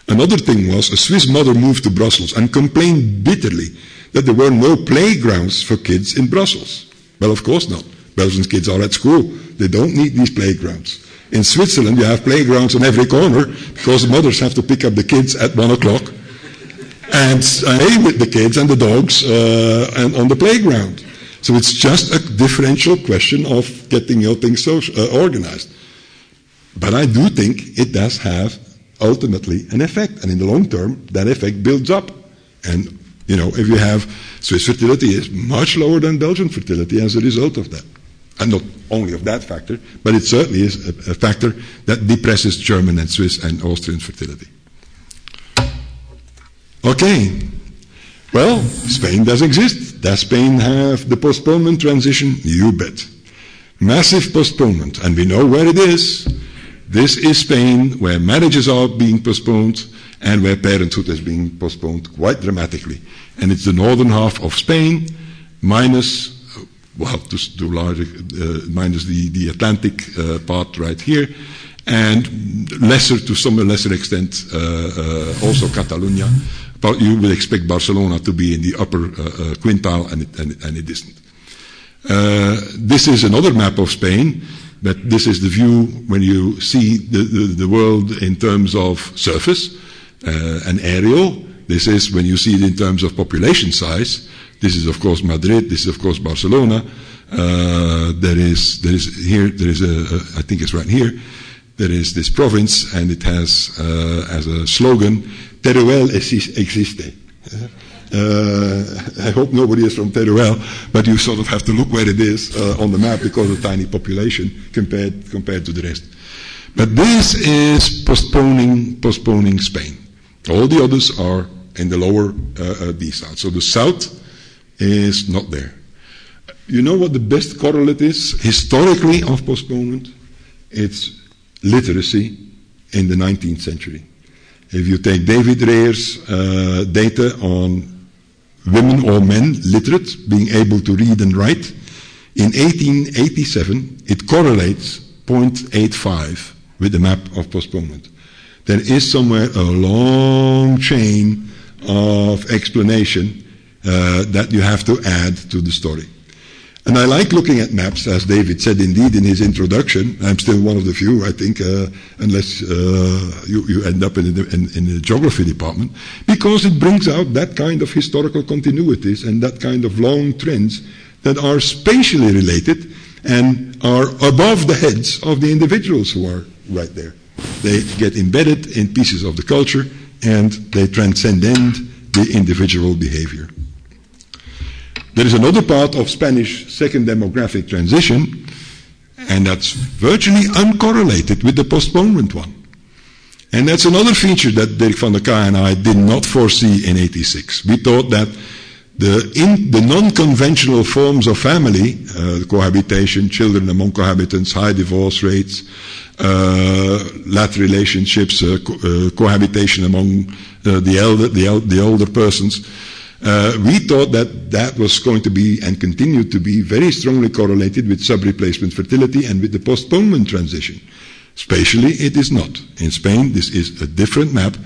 S1: Another thing was a Swiss mother moved to Brussels and complained bitterly that there were no playgrounds for kids in Brussels. Well, of course not. Belgian kids are at school. They don't need these playgrounds. In Switzerland, you have playgrounds on every corner because the mothers have to pick up the kids at one o'clock and play with the kids and the dogs uh, and on the playground. So it's just a differential question of getting your things uh, organized. But I do think it does have ultimately an effect. And in the long term, that effect builds up. And, you know, if you have Swiss fertility is much lower than Belgian fertility as a result of that. And not only of that factor, but it certainly is a, a factor that depresses German and Swiss and Austrian fertility. Okay. Well, Spain does exist. Does Spain have the postponement transition? You bet. Massive postponement, and we know where it is. This is Spain, where marriages are being postponed and where parenthood is being postponed quite dramatically. And it's the northern half of Spain, minus, well, to, to larger, uh, minus the, the Atlantic uh, part right here, and lesser, to some lesser extent, uh, uh also Catalonia you would expect Barcelona to be in the upper uh, uh, quintile, and it, and, and it isn't. Uh, this is another map of Spain, but this is the view when you see the, the, the world in terms of surface uh, and aerial. This is when you see it in terms of population size. This is, of course, Madrid. This is, of course, Barcelona. Uh, there is there is here there is a, a I think it's right here. There is this province, and it has uh, as a slogan, "Teruel existe." Uh, I hope nobody is from Teruel, but you sort of have to look where it is uh, on the map because of tiny population compared compared to the rest. But this is postponing postponing Spain. All the others are in the lower uh, uh. So the south is not there. You know what the best correlate is historically of postponement? It's literacy in the 19th century. If you take David Reher's uh, data on women or men literate, being able to read and write. In 1887, it correlates 0.85 with the map of postponement. There is somewhere a long chain of explanation uh, that you have to add to the story. And I like looking at maps, as David said indeed in his introduction. I'm still one of the few, I think, uh, unless uh, you, you, end up in the, in, in the, geography department, because it brings out that kind of historical continuities and that kind of long trends that are spatially related and are above the heads of the individuals who are right there. They get embedded in pieces of the culture and they transcend the individual behavior. There is another part of Spanish second demographic transition, and that's virtually uncorrelated with the postponement one. And that's another feature that Dirk van de Kaa and I did not foresee in 86. We thought that the, in, the non-conventional forms of family, uh, cohabitation, children among cohabitants, high divorce rates, uh, lat relationships, uh, co- uh, cohabitation among uh, the, elder, the, el- the older persons, uh, we thought that that was going to be and continued to be very strongly correlated with sub-replacement fertility and with the postponement transition. Spatially, it is not. In Spain, this is a different map.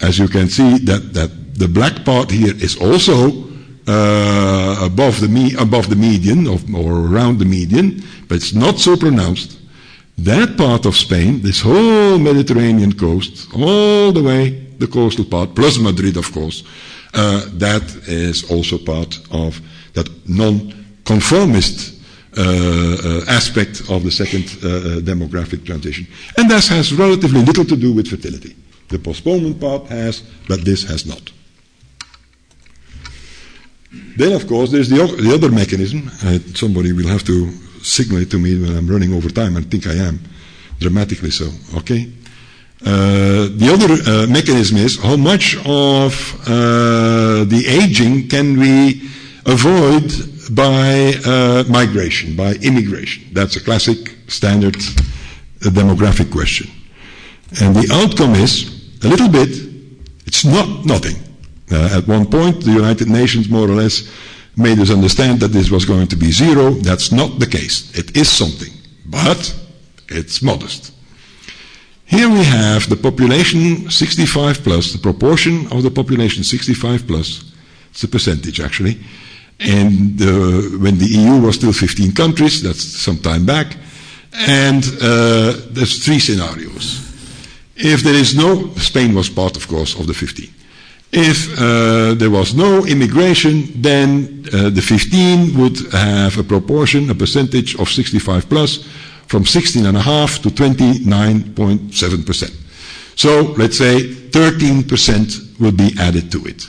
S1: As you can see, that, that the black part here is also uh, above, the me- above the median of, or around the median, but it's not so pronounced. That part of Spain, this whole Mediterranean coast, all the way the coastal part, plus Madrid, of course, uh, that is also part of that non-conformist uh, uh, aspect of the second uh, uh, demographic transition. And this has relatively little to do with fertility. The postponement part has, but this has not. Then, of course, there's the, the other mechanism. Uh, somebody will have to signal it to me when I'm running over time. I think I am, dramatically so. Okay? Uh, the other uh, mechanism is how much of uh, the aging can we avoid by uh, migration, by immigration? That's a classic standard uh, demographic question. And the outcome is a little bit, it's not nothing. at one point, the United Nations more or less made us understand that this was going to be zero. That's not the case. It is something, but it's modest. Here we have the population 65 plus, the proportion of the population 65 plus, it's a percentage actually, and uh, when the EU was still 15 countries, that's some time back, and uh, there's three scenarios. If there is no, Spain was part, of course, of the 15. If uh, there was no immigration, then uh, the 15 would have a proportion, a percentage of 65 plus, from 16.5 to 29.7%. So let's say 13% will be added to it.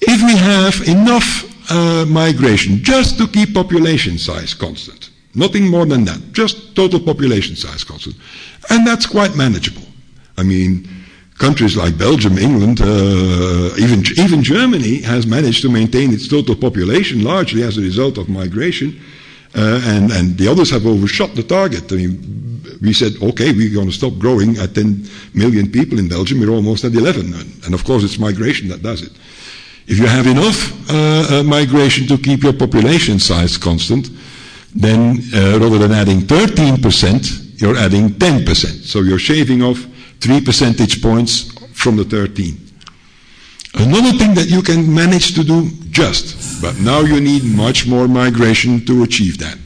S1: If we have enough uh, migration just to keep population size constant, nothing more than that, just total population size constant, and that's quite manageable. I mean, countries like Belgium, England, uh, even even Germany has managed to maintain its total population largely as a result of migration uh, and, and the others have overshot the target. I mean, we said, okay, we're going to stop growing at 10 million people in Belgium. We're almost at 11. And, and of course, it's migration that does it. If you have enough uh, uh, migration to keep your population size constant, then uh, rather than adding 13%, you're adding 10%. So you're shaving off 3 percentage points from the 13. Another thing that you can manage to do Just. But now you need much more migration to achieve that.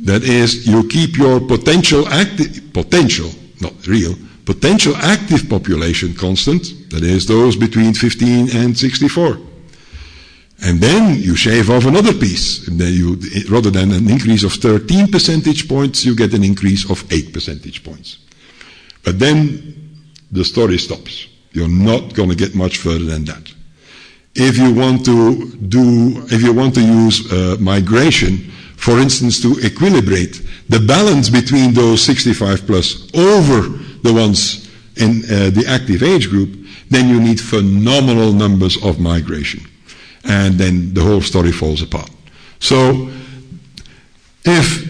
S1: That is, you keep your potential active, potential, not real, potential active population constant, that is, those between 15 and 64. And then you shave off another piece. And then you, rather than an increase of 13 percentage points, you get an increase of 8 percentage points. But then the story stops. You're not going to get much further than that. If you want to do, if you want to use uh, migration, for instance, to equilibrate the balance between those 65 plus over the ones in uh, the active age group, then you need phenomenal numbers of migration and then the whole story falls apart. So, if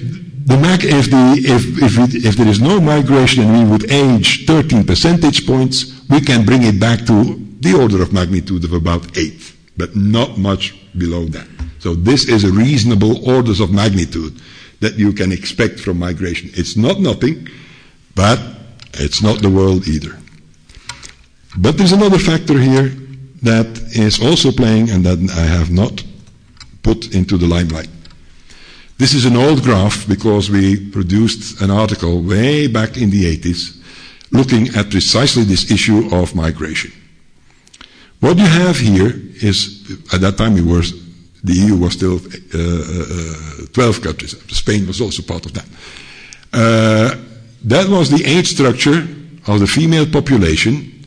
S1: the Mac, if, the, if, if, it, if there is no migration and we would age 13 percentage points, we can bring it back to the order of magnitude of about 8, but not much below that. So this is a reasonable orders of magnitude that you can expect from migration. It's not nothing, but it's not the world either. But there's another factor here that is also playing and that I have not put into the limelight. This is an old graph because we produced an article way back in the 80s looking at precisely this issue of migration. What you have here is, at that time were, the EU was still uh, uh, 12 countries. Spain was also part of that. Uh, that was the age structure of the female population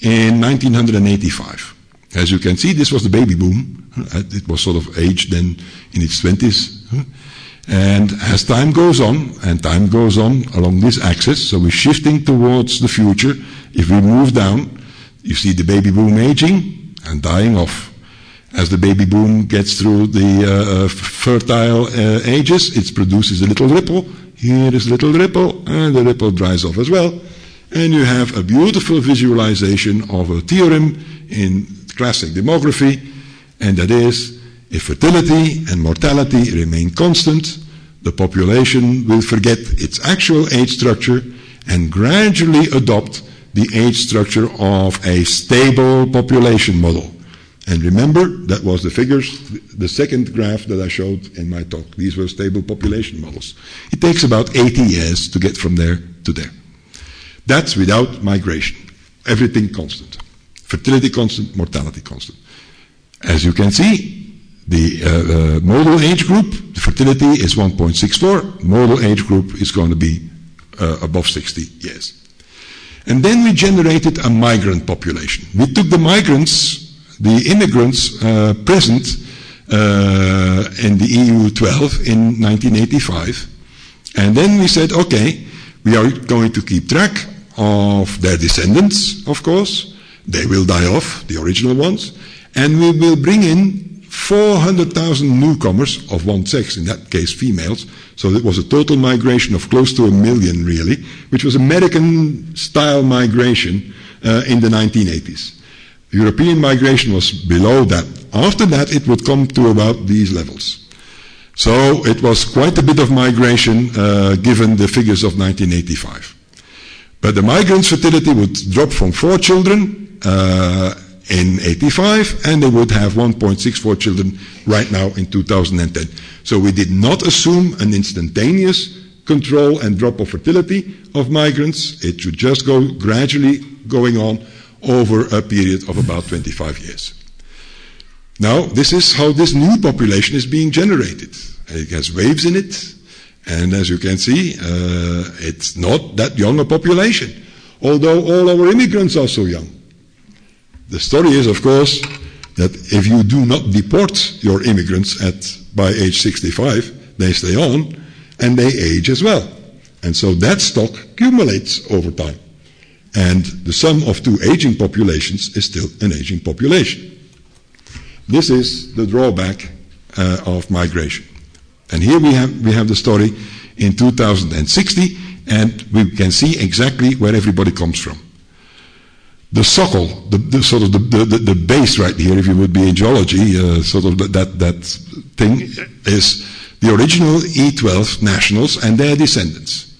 S1: in 1985. As you can see, this was the baby boom. It was sort of aged then in its 20s. And as time goes on, and time goes on along this axis, so we're shifting towards the future. If we move down, you see the baby boom aging and dying off. As the baby boom gets through the uh, uh fertile uh, ages, it produces a little ripple. Here is a little ripple, and the ripple dries off as well. And you have a beautiful visualization of a theorem in classic demography, and that is if fertility and mortality remain constant, the population will forget its actual age structure and gradually adopt the age structure of a stable population model. And remember, that was the figures, the second graph that I showed in my talk. These were stable population models. It takes about 80 years to get from there to there. That's without migration. Everything constant. Fertility constant, mortality constant. As you can see, the uh, uh, model age group, the fertility is 1.64. Model age group is going to be uh, above 60 years. And then we generated a migrant population. We took the migrants, the immigrants uh, present uh, in the EU 12 in 1985, and then we said, okay, we are going to keep track of their descendants, of course. They will die off, the original ones. And we will bring in 400,000 newcomers of one sex, in that case females. So it was a total migration of close to a million, really, which was American style migration uh, in the 1980s. European migration was below that. After that, it would come to about these levels. So it was quite a bit of migration uh, given the figures of 1985. But the migrants' fertility would drop from four children uh, in 85, and they would have 1.64 children right now in 2010. So we did not assume an instantaneous control and drop of fertility of migrants. It should just go gradually going on over a period of about 25 years. Now, this is how this new population is being generated. It has waves in it, and as you can see, uh, it's not that young a population, although all our immigrants are so young. The story is, of course, that if you do not deport your immigrants at by age 65, they stay on and they age as well. And so that stock accumulates over time. And the sum of two aging populations is still an aging population. This is the drawback uh, of migration. And here we have, we have the story in 2060, and we can see exactly where everybody comes from. The socle, the, the sort of the, the, the, base right here, if you would be in geology, uh, sort of that, that thing is the original E12 nationals and their descendants.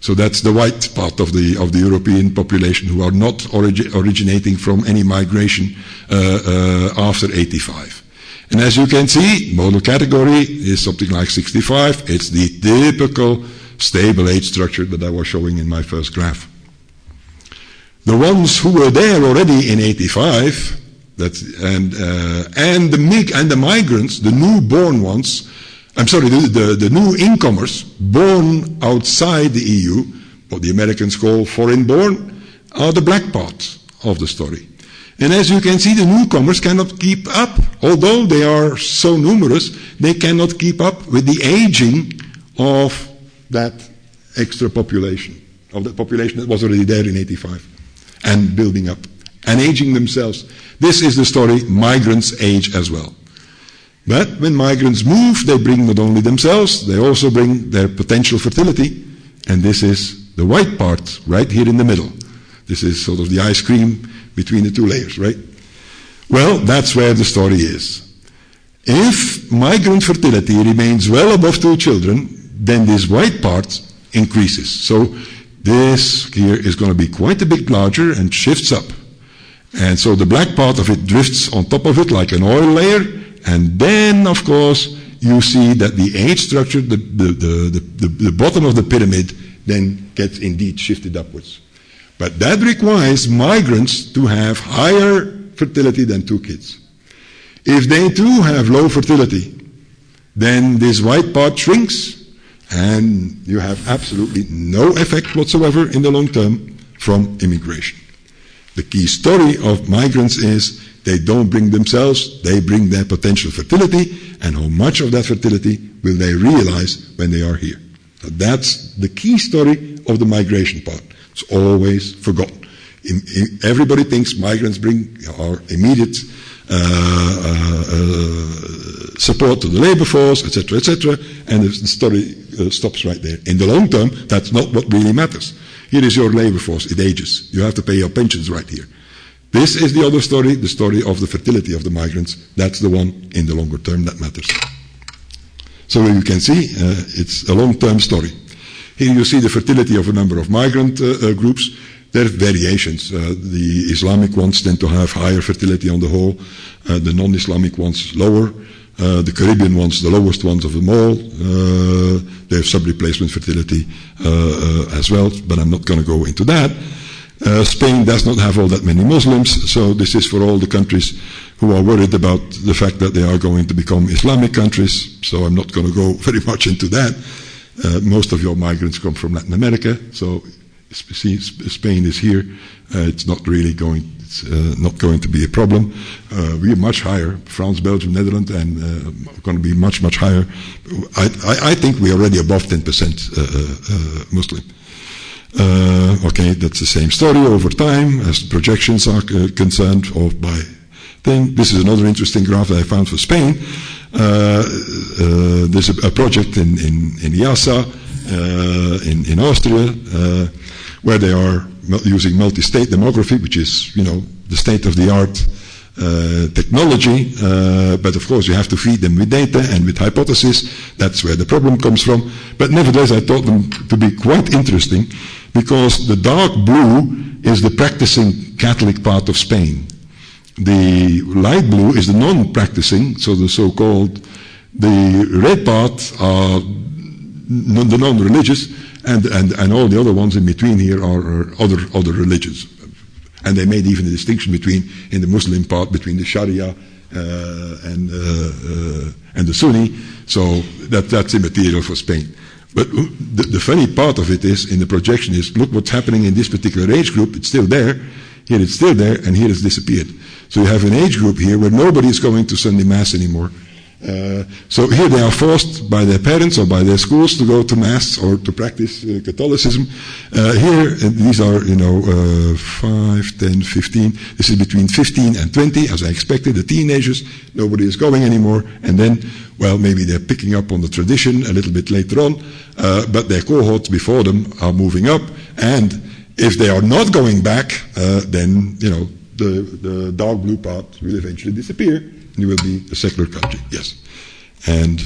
S1: So that's the white part of the of the European population who are not origi- originating from any migration uh, uh, after 85. And as you can see, model category is something like 65. It's the typical stable age structure that I was showing in my first graph. The ones who were there already in 85, that's, and, uh, and, the mig- and the migrants, the newborn ones, I'm sorry, the, the, the new incomers born outside the EU, what the Americans call foreign born, are the black part of the story. And as you can see, the newcomers cannot keep up. Although they are so numerous, they cannot keep up with the aging of that extra population, of the population that was already there in 85 and building up and aging themselves. This is the story migrants age as well. But when migrants move, they bring not only themselves, they also bring their potential fertility. And this is the white part right here in the middle. This is sort of the ice cream between the two layers, right? Well, that's where the story is. If migrant fertility remains well above two children, then this white part increases. So this here is going to be quite a bit larger and shifts up. And so the black part of it drifts on top of it like an oil layer, and then, of course, you see that the age structure, the, the, the, the, the bottom of the pyramid, then gets indeed shifted upwards. But that requires migrants to have higher fertility than two kids. If they too have low fertility, then this white part shrinks and you have absolutely no effect whatsoever in the long term from immigration. The key story of migrants is they don't bring themselves, they bring their potential fertility, and how much of that fertility will they realize when they are here. So that's the key story of the migration part. It's always forgotten. Everybody thinks migrants bring our immediate support to the labor force, etc., etc., and the story uh, stops right there. In the long term, that's not what really matters. Here is your labor force. It ages. You have to pay your pensions right here. This is the other story, the story of the fertility of the migrants. That's the one in the longer term that matters. So you can see, uh, it's a long-term story. Here you see the fertility of a number of migrant uh, uh, groups. There are variations. Uh, the Islamic ones tend to have higher fertility on the whole. Uh, the non-Islamic ones lower. Uh, the Caribbean ones, the lowest ones of them all. they have sub-replacement fertility as well, but I'm not going to go into that. Uh, Spain does not have all that many Muslims, so this is for all the countries who are worried about the fact that they are going to become Islamic countries. So I'm not going to go very much into that. Uh, most of your migrants come from Latin America, so Spain is here. Uh, it's not really going. It's uh, not going to be a problem. Uh, we are much higher. France, Belgium, Netherlands, and uh, going to be much, much higher. I, I, I think we are already above 10% Muslim. Uh, okay, that's the same story over time as projections are uh, concerned or by thing. This is another interesting graph that I found for Spain. Uh, uh there's a, a, project in, in, in IIASA, uh, in, in Austria, uh, where they are using multi-state demography, which is, you know, the state-of-the-art uh, technology, uh, but of course you have to feed them with data and with hypotheses. That's where the problem comes from. But nevertheless, I thought them to be quite interesting because the dark blue is the practicing Catholic part of Spain. The light blue is the non-practicing, so the so-called, the red part are the non-religious, and, and, and all the other ones in between here are, are other, other religions. And they made even a distinction between, in the Muslim part, between the Sharia uh, and, uh, uh, and the Sunni. So that, that's immaterial for Spain. But the, the, funny part of it is, in the projection is, look what's happening in this particular age group. It's still there. Here it's still there, and here it's disappeared. So you have an age group here where nobody is going to Sunday Mass anymore. Uh, so here they are forced by their parents or by their schools to go to mass or to practice uh, Catholicism. Uh, here, these are, you know, uh, 5, 10, 15. This is between 15 and 20, as I expected, the teenagers. Nobody is going anymore. And then, well, maybe they're picking up on the tradition a little bit later on, uh, but their cohorts before them are moving up. And if they are not going back, uh, then, you know, the, the dark blue part will eventually disappear you will be a secular country. Yes. And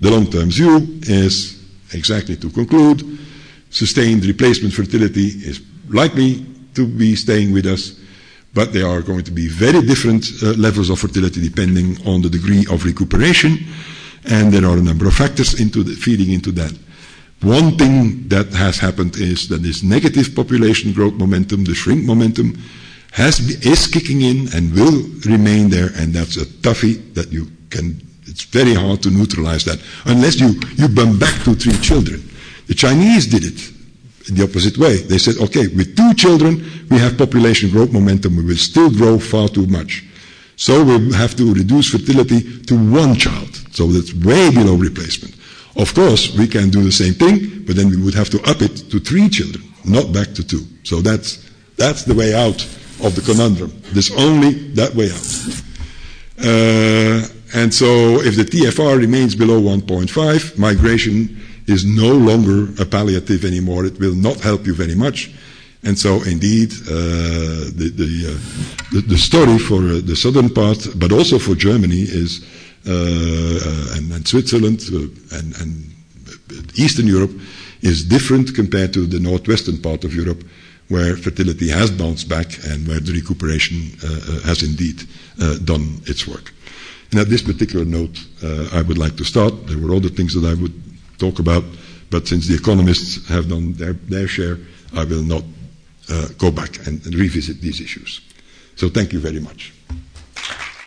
S1: the long-term view is exactly to conclude, sustained replacement fertility is likely to be staying with us, but there are going to be very different uh, levels of fertility depending on the degree of recuperation, and there are a number of factors into the, feeding into that. One thing that has happened is that this negative population growth momentum, the shrink momentum, has is kicking in and will remain there, and that's a toughie that you can. It's very hard to neutralize that unless you you bump back to three children. The Chinese did it in the opposite way. They said, okay, with two children, we have population growth momentum. We will still grow far too much. So we have to reduce fertility to one child. So that's way below replacement. Of course, we can do the same thing, but then we would have to up it to three children, not back to two. So that's, that's the way out of the conundrum. There's only that way out. Uh, and so if the TFR remains below 1.5, migration is no longer a palliative anymore. It will not help you very much. And so, indeed, uh, the, the, uh, the, the, story for uh, the southern part, but also for Germany, is uh, uh, and, and, Switzerland uh, and, and, Eastern Europe is different compared to the northwestern part of Europe, where fertility has bounced back and where the recuperation uh, uh, has indeed uh, done its work. And at this particular note, I would like to start. There were other things that I would talk about, but since the economists have done their, their share, I will not uh, go back and, and revisit these issues. So thank you very much.